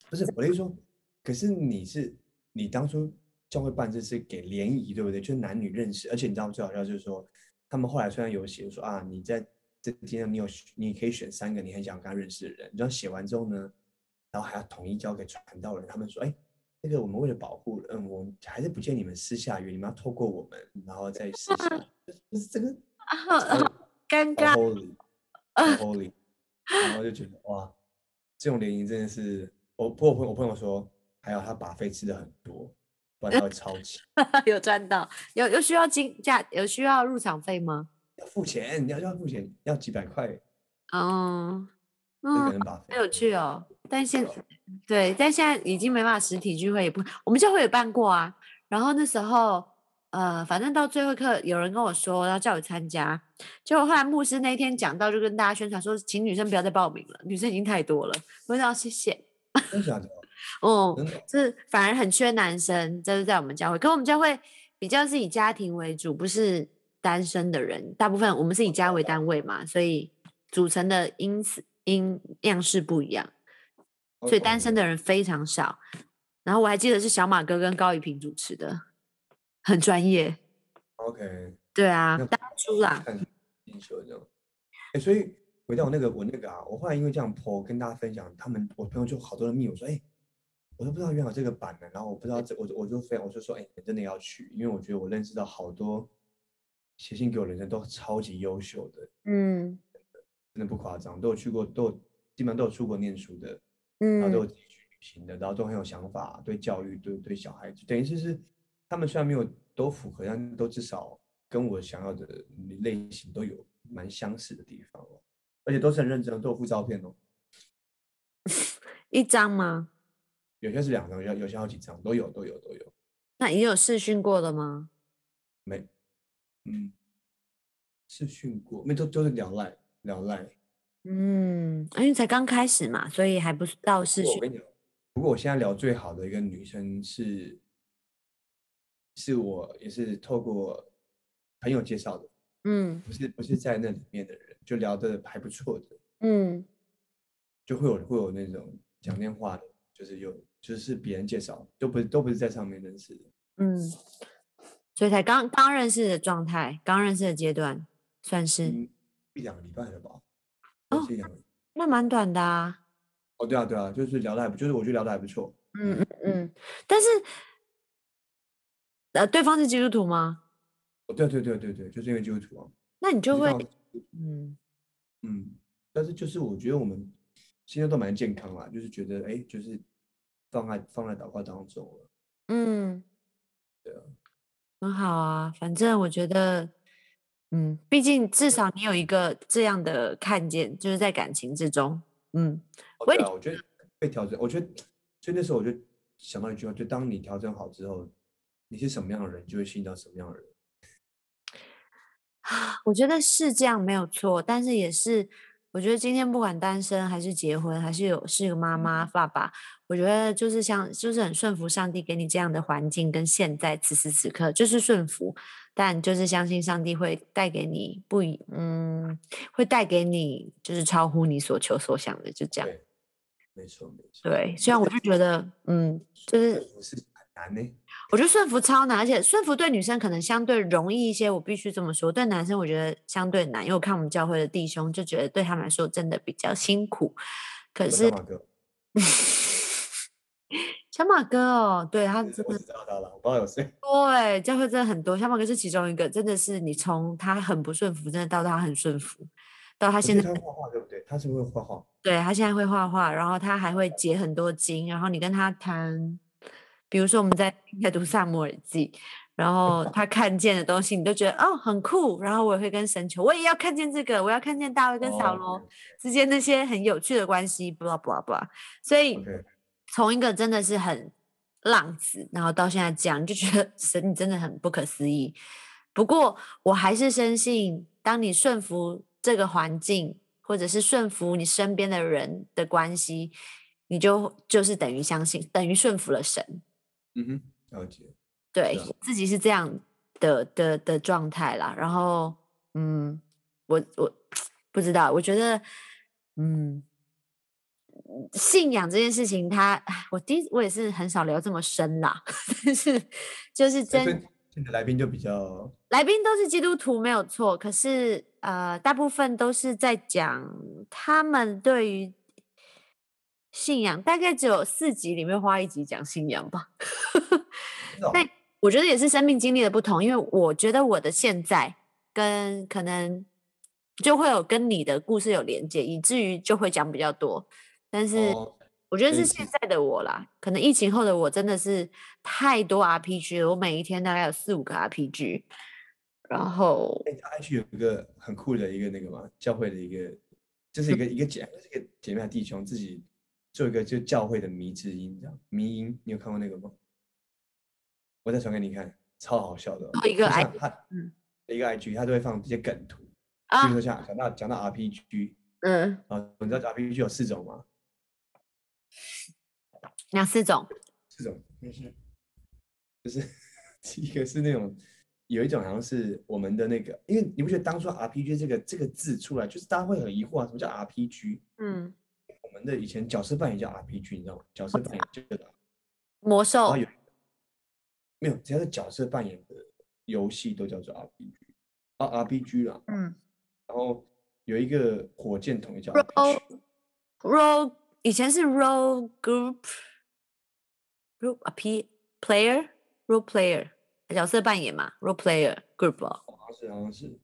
[SPEAKER 2] 不是我的意思说，可是你是你当初教会办这是给联谊，对不对？就是男女认识，而且你知道最好笑就是说，他们后来虽然有写说啊，你在这今天你有你可以选三个你很想跟他认识的人，你知道写完之后呢，然后还要统一交给传道人，他们说，哎，那个我们为了保护，嗯，我还是不建议你们私下约，你们要透过我们，然后再私下，就是这个
[SPEAKER 1] 尴尬。
[SPEAKER 2] holy，超 holy，然后就觉得哇，这种联谊真的是，我朋友我朋友说，还有他把费吃的很多，不然他会超级，
[SPEAKER 1] 有赚到，有有需要金价，有需要入场费吗？
[SPEAKER 2] 要付钱，你要要付钱，要几百块，
[SPEAKER 1] 哦，
[SPEAKER 2] 这可
[SPEAKER 1] 嗯，
[SPEAKER 2] 能把费
[SPEAKER 1] 很有趣哦。但现对，但现在已经没办法实体聚会，也不，我们教会也办过啊。然后那时候呃，反正到最后一刻，有人跟我说要叫我参加，结果后来牧师那一天讲到，就跟大家宣传说，请女生不要再报名了，女生已经太多了。我说谢谢。
[SPEAKER 2] 真假的？
[SPEAKER 1] 哦？是反而很缺男生，这是在我们教会，可我们教会比较是以家庭为主，不是单身的人，大部分我们是以家为单位嘛，所以组成的因此因样式不一样，所以单身的人非常少。然后我还记得是小马哥跟高一平主持的，很专业。
[SPEAKER 2] OK，
[SPEAKER 1] 对啊，
[SPEAKER 2] 那
[SPEAKER 1] 当初啦，
[SPEAKER 2] 看进修这样。哎，所以回到我那个我那个啊，我后来因为这样 po 跟大家分享，他们我朋友就好多人密我说，哎，我都不知道原来有这个版呢，然后我不知道这我我就非我就说，哎，你真的要去，因为我觉得我认识到好多写信给我的人都超级优秀的，
[SPEAKER 1] 嗯。
[SPEAKER 2] 真的不夸张，都有去过，都有基本上都有出国念书的，嗯然后都有
[SPEAKER 1] 嗯。
[SPEAKER 2] 自己去旅行的，然后都很有想法，对教育，对对小孩子，等于是是他们虽然没有都符合，但都至少跟我想要的类型都有蛮相似的地方哦，而且都是很认真，都有附照片哦，
[SPEAKER 1] 一张吗？
[SPEAKER 2] 有些是两张，有有些好几张，都有都有都有，
[SPEAKER 1] 那已经有试训过的吗？
[SPEAKER 2] 没，嗯，试训过，没都都是聊赖聊赖。
[SPEAKER 1] 嗯，因为才刚开始嘛，所以还不是到试训。
[SPEAKER 2] 我跟你讲，不过我现在聊最好的一个女生是，是我也是透过朋友介绍的，
[SPEAKER 1] 嗯
[SPEAKER 2] 不是不是在那里面的人，就聊的还不错的，
[SPEAKER 1] 嗯
[SPEAKER 2] 就会有会有那种讲电话的，就是有就是别人介绍，都不是都不是在上面认识的。
[SPEAKER 1] 嗯，所以才刚刚认识的状态，刚认识的阶段，算是、
[SPEAKER 2] 嗯，一两个礼拜了吧？
[SPEAKER 1] 哦
[SPEAKER 2] 一两个
[SPEAKER 1] 那蛮短的啊。
[SPEAKER 2] 哦，对啊对啊，就是聊的还不，就是我觉得聊的还不错。
[SPEAKER 1] 嗯嗯嗯，但是呃，对方是基督徒吗？
[SPEAKER 2] 哦，对对对对对，就是因为基督徒啊，
[SPEAKER 1] 那你就会嗯
[SPEAKER 2] 嗯，但是就是我觉得我们现在都蛮健康啦，就是觉得哎，就是放在放在祷告当中了。
[SPEAKER 1] 嗯，
[SPEAKER 2] 对啊，
[SPEAKER 1] 很好啊。反正我觉得，嗯，毕竟至少你有一个这样的看见，就是在感情之中，嗯
[SPEAKER 2] 哦，
[SPEAKER 1] 我
[SPEAKER 2] 啊，我觉得被调整，我觉得，所以那时候我就想到一句话，就当你调整好之后，你是什么样的人，就会吸引到什么样的人。
[SPEAKER 1] 我觉得是这样没有错，但是也是，我觉得今天不管单身还是结婚，还是有是个妈妈、爸爸，我觉得就是像就是很顺服上帝给你这样的环境，跟现在此时此刻就是顺服，但就是相信上帝会带给你不一嗯，会带给你就是超乎你所求所想的，就这样。
[SPEAKER 2] 对，没错没错。
[SPEAKER 1] 对，虽然我就觉得嗯，就是
[SPEAKER 2] 不是很难呢。
[SPEAKER 1] 我觉得顺服超难，而且顺服对女生可能相对容易一些，我必须这么说。对男生我觉得相对难，因为我看我们教会的弟兄就觉得对他们来说真的比较辛苦。可是
[SPEAKER 2] 小马哥，
[SPEAKER 1] 小马哥哦，对他真的
[SPEAKER 2] 我只知道他了，我不知道有谁。
[SPEAKER 1] 对教会真的很多，小马哥是其中一个，真的是你从他很不顺服，真的到他很顺服，到他
[SPEAKER 2] 我
[SPEAKER 1] 现在
[SPEAKER 2] 画画对不对？他是不是会画画？
[SPEAKER 1] 对他现在会画画，然后他还会结很多经，然后你跟他谈，比如说我们在在读萨摩尔记，然后他看见的东西，你都觉得哦很酷，然后我也会跟神求，我也要看见这个，我要看见大卫跟扫
[SPEAKER 2] 哦
[SPEAKER 1] 罗之间那些很有趣的关系，blah blah blah，所以从一个真的是很浪子，然后到现在这样，你就觉得 神你真的很不可思议。不过我还是深信，当你顺服这个环境，或者是顺服你身边的人的关系，你就就是等于相信，等于顺服了神。
[SPEAKER 2] 嗯哼，了解。
[SPEAKER 1] 对自己是这样的的的状态啦。然后，嗯，我我不知道，我觉得，嗯，信仰这件事情它，唉我第一我也是很少聊这么深啦，但是就是真
[SPEAKER 2] 现在来宾就比较
[SPEAKER 1] 来宾都是基督徒没有错，可是呃，大部分都是在讲他们对于信仰，大概只有四集里面花一集讲信仰吧。那我觉得也是生命经历的不同，因为我觉得我的现在跟可能就会有跟你的故事有连接，以至于就会讲比较多。但是
[SPEAKER 2] 哦
[SPEAKER 1] 我觉得是现在的我啦，可能疫情后的我真的是太多 RPG 了，我每一天大概有四五个 RPG，然后
[SPEAKER 2] 哎，他 IG 有一个很酷的一个那个嘛，教会的一个，就是一个一个姐，是一个姐妹弟兄自己做一个就教会的迷之音这样，迷音，你有看过那个吗？我再传给你看，超好笑的。
[SPEAKER 1] 一个
[SPEAKER 2] 就
[SPEAKER 1] I 嗯
[SPEAKER 2] 一个 IG，他都会放这些梗图，比
[SPEAKER 1] 啊
[SPEAKER 2] 如，说像讲到讲到 RPG
[SPEAKER 1] 嗯，
[SPEAKER 2] 啊，你知道 RPG 有四种吗？
[SPEAKER 1] 哪四种？
[SPEAKER 2] 四种就是就是 一个是那种有一种好像是我们的那个，因为你不觉得当初 RPG 这个这个字出来，就是大家会很疑惑啊，什么叫 RPG？
[SPEAKER 1] 嗯，
[SPEAKER 2] 我们的以前角色扮演叫 RPG，你知道吗？角色扮演就叫
[SPEAKER 1] 魔兽
[SPEAKER 2] 没有只要是角色扮演的游戏都叫做 RPG 啊 RPG 啦，
[SPEAKER 1] 嗯
[SPEAKER 2] 然后有一个火箭筒也叫
[SPEAKER 1] RPG，，role 以前是 role group group a p player role player 角色扮演嘛，role player group 哦。
[SPEAKER 2] 好像是好像是。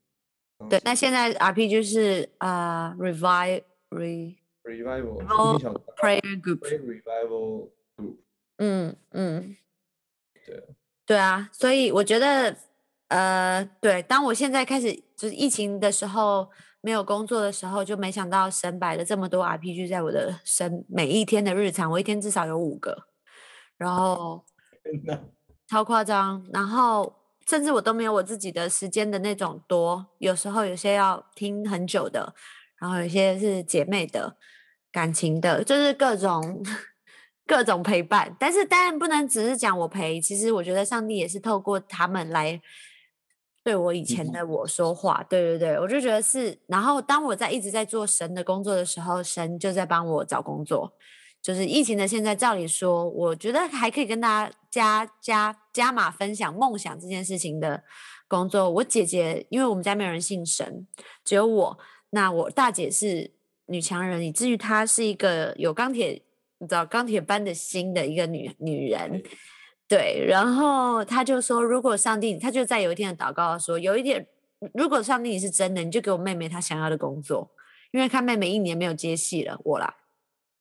[SPEAKER 1] 对，那现在 RPG 是啊、revive re
[SPEAKER 2] revival
[SPEAKER 1] 后
[SPEAKER 2] 一小
[SPEAKER 1] player group。
[SPEAKER 2] revival group
[SPEAKER 1] 嗯嗯，
[SPEAKER 2] 对。啊
[SPEAKER 1] 对啊，所以我觉得，呃，对，当我现在开始就是疫情的时候，没有工作的时候，就没想到神摆了这么多 RPG 在我的生每一天的日常，我一天至少有五个，然后
[SPEAKER 2] 那
[SPEAKER 1] 超夸张，然后甚至我都没有我自己的时间的那种多，有时候有些要听很久的，然后有些是姐妹的感情的，就是各种 各种陪伴。但是当然不能只是讲我陪，其实我觉得上帝也是透过他们来对我以前的我说话。对对对，我就觉得是。然后当我在一直在做神的工作的时候，神就在帮我找工作。就是疫情的现在，照理说，我觉得还可以跟大家加加加码分享梦想这件事情的工作。我姐姐，因为我们家没有人姓神，只有我。那我大姐是女强人，以至于她是一个有钢铁，你知道钢铁般的心的一个女女人。对，然后她就说，如果上帝，她就在有一天的祷告说，有一点，如果上帝你是真的，你就给我妹妹她想要的工作，因为她妹妹一年没有接戏了，我啦。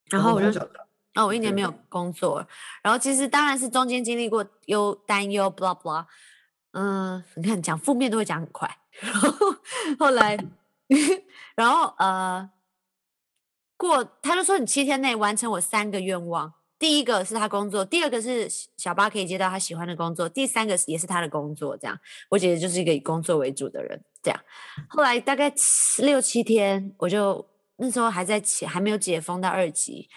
[SPEAKER 1] 然后我就
[SPEAKER 2] 想的
[SPEAKER 1] 哦，我一年没有。工作，然后其实当然是中间经历过忧担忧，blah blah，嗯，你看讲负面都会讲很快，然后后来，然后呃，过他就说你七天内完成我三个愿望，第一个是他工作，第二个是小巴可以接到他喜欢的工作，第三个也是他的工作，这样我姐姐就是一个以工作为主的人，这样，后来大概六七天，我就那时候还在解还没有解封到二级。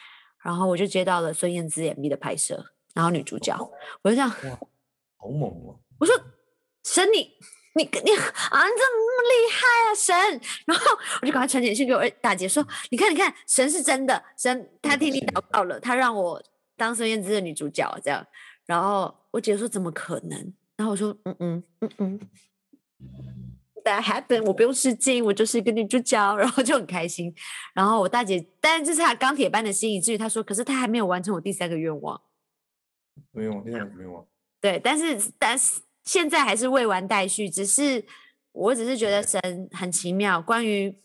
[SPEAKER 1] 然后我就接到了孙燕姿 MV 的拍摄，然后女主角，我就这样，
[SPEAKER 2] 好猛哦！
[SPEAKER 1] 我说神你你你啊，你怎么那么厉害啊神？然后我就赶快传简讯给我大姐说，你看你看，神是真的，神他替你祷告了，他让我当孙燕姿的女主角这样。然后我姐说怎么可能？然后我说嗯嗯嗯嗯。That happened，我不用试镜，我就是一个女主角，然后就很开心。然后我大姐，但是这是她钢铁般的心，以至于她说，可是她还没有完成我第三个愿望。
[SPEAKER 2] 没有，那样没有啊。
[SPEAKER 1] 对，但是但是现在还是未完待续，只是我只是觉得神很奇妙。关于，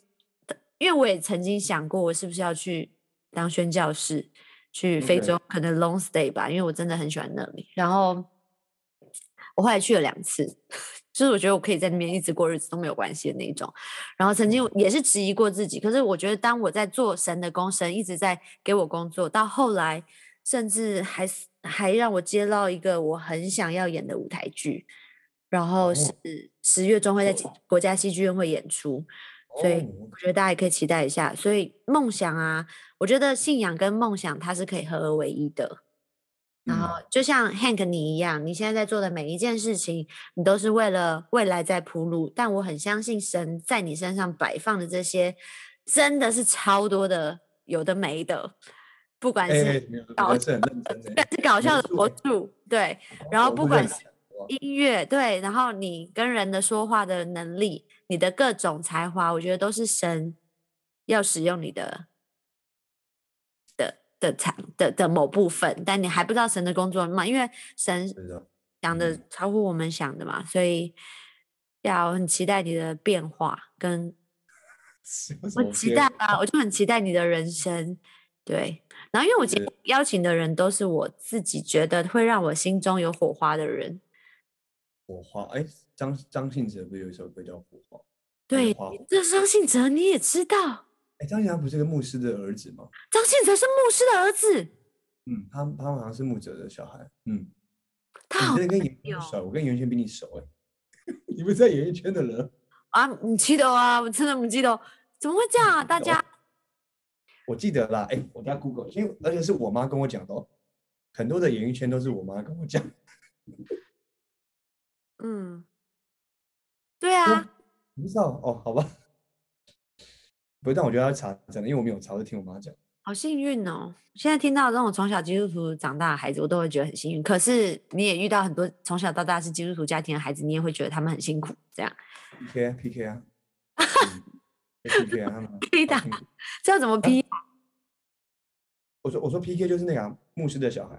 [SPEAKER 1] 因为我也曾经想过，我是不是要去当宣教士，去非洲可能 long stay 吧，因为我真的很喜欢那里。然后我后来去了两次，就是我觉得我可以在那边一直过日子都没有关系的那一种。然后曾经也是质疑过自己，可是我觉得当我在做神的工，神一直在给我工作，到后来甚至还是还让我接到一个我很想要演的舞台剧，然后
[SPEAKER 2] 哦
[SPEAKER 1] 是十月中会在国家戏剧院会演出，所以
[SPEAKER 2] 哦
[SPEAKER 1] 我觉得大家也可以期待一下。所以梦想啊，我觉得信仰跟梦想它是可以合而为一的。然
[SPEAKER 2] 嗯
[SPEAKER 1] 后就像 Hank 你一样，你现在在做的每一件事情，你都是为了未来在铺路。但我很相信神在你身上摆放的这些，真的是超多的，有的没的，不管是搞
[SPEAKER 2] 我是
[SPEAKER 1] 搞笑的魔
[SPEAKER 2] 魔术欸
[SPEAKER 1] 术，对，然后不管是音乐，对，然后你跟人的说话的能力，你的各种才华，我觉得都是神要使用你的的的才的的某部分，但你还不知道神的工作嘛，因为神想的
[SPEAKER 2] 嗯。
[SPEAKER 1] 超乎我们想的嘛，所以要很期待你的变化，跟 我期待啊，我就很期待你的人生，对。然后因为我
[SPEAKER 2] 今
[SPEAKER 1] 天邀请的人都是我自己觉得会让我心中有火花的人，
[SPEAKER 2] 火花。哎，张张信哲不是有一首歌叫《火花》？
[SPEAKER 1] 对这张信哲你也知道，
[SPEAKER 2] 哎，张信哲不是个牧师的儿子吗？
[SPEAKER 1] 张信哲是牧师的儿子，
[SPEAKER 2] 嗯，他他好像是牧者的小孩。嗯，
[SPEAKER 1] 他好
[SPEAKER 2] 像跟演艺圈
[SPEAKER 1] 有
[SPEAKER 2] 熟，我跟演艺圈比你熟哎、你不是在演艺圈的人，
[SPEAKER 1] 啊，唔记得啊，我真的不记得，怎么会这样啊？大 家
[SPEAKER 2] 我记得啦，哎、我在 Google，因为而且是我妈跟我讲的哦，很多的演艺圈都是我妈跟我讲。
[SPEAKER 1] 嗯，对啊，
[SPEAKER 2] 你不知道哦？好吧，不是，但我觉得要查真的，因为我没有查，我就听我妈讲。
[SPEAKER 1] 好幸运哦！现在听到这种从小基督徒长大的孩子，我都会觉得很幸运。可是你也遇到很多从小到大是基督徒家庭的孩子，你也会觉得他们很辛苦。这样
[SPEAKER 2] PK 啊 PK 啊嗯 ，PK 啊，他们
[SPEAKER 1] 可以打
[SPEAKER 2] 好辛苦
[SPEAKER 1] 這要怎麼批？
[SPEAKER 2] 我说我说 PK 就是那个啊、牧师的小孩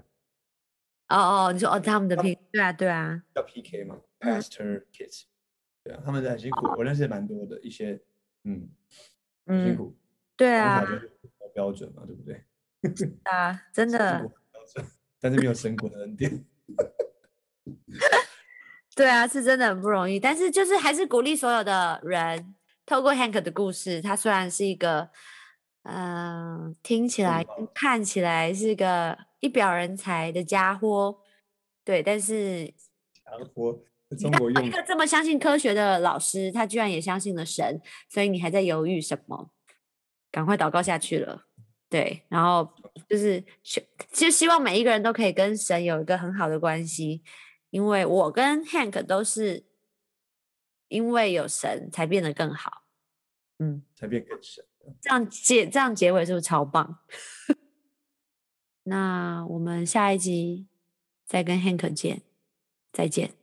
[SPEAKER 1] 哦哦，你说哦，他们的 P 对啊，对啊，
[SPEAKER 2] 叫 PK 嘛
[SPEAKER 1] 嗯
[SPEAKER 2] ，Pastor Kids，对啊，他们很辛苦，我认识蛮多的一些，嗯，很辛
[SPEAKER 1] 嗯，
[SPEAKER 2] 苦，
[SPEAKER 1] 对啊
[SPEAKER 2] 從小，就是比較標準嘛，对不对？
[SPEAKER 1] 啊，真的，
[SPEAKER 2] 但是没有神国的恩典。
[SPEAKER 1] 对啊，是真的很不容易。但是就是还是鼓励所有的人，透过 Hank 的故事，他虽然是一个，嗯、听起
[SPEAKER 2] 来、
[SPEAKER 1] 看起来是个一表人才的家伙，对，但是
[SPEAKER 2] 家伙，中国用
[SPEAKER 1] 一个这么相信科学的老师，他居然也相信了神，所以你还在犹豫什么？赶快祷告下去了。对，然后就是希就希望每一个人都可以跟神有一个很好的关系，因为我跟 Hank 都是因为有神才变得更好。嗯，
[SPEAKER 2] 才变更深。
[SPEAKER 1] 这样结这样结尾是不是超棒？那我们下一集再跟 Hank 见，再見。
[SPEAKER 3] Hey!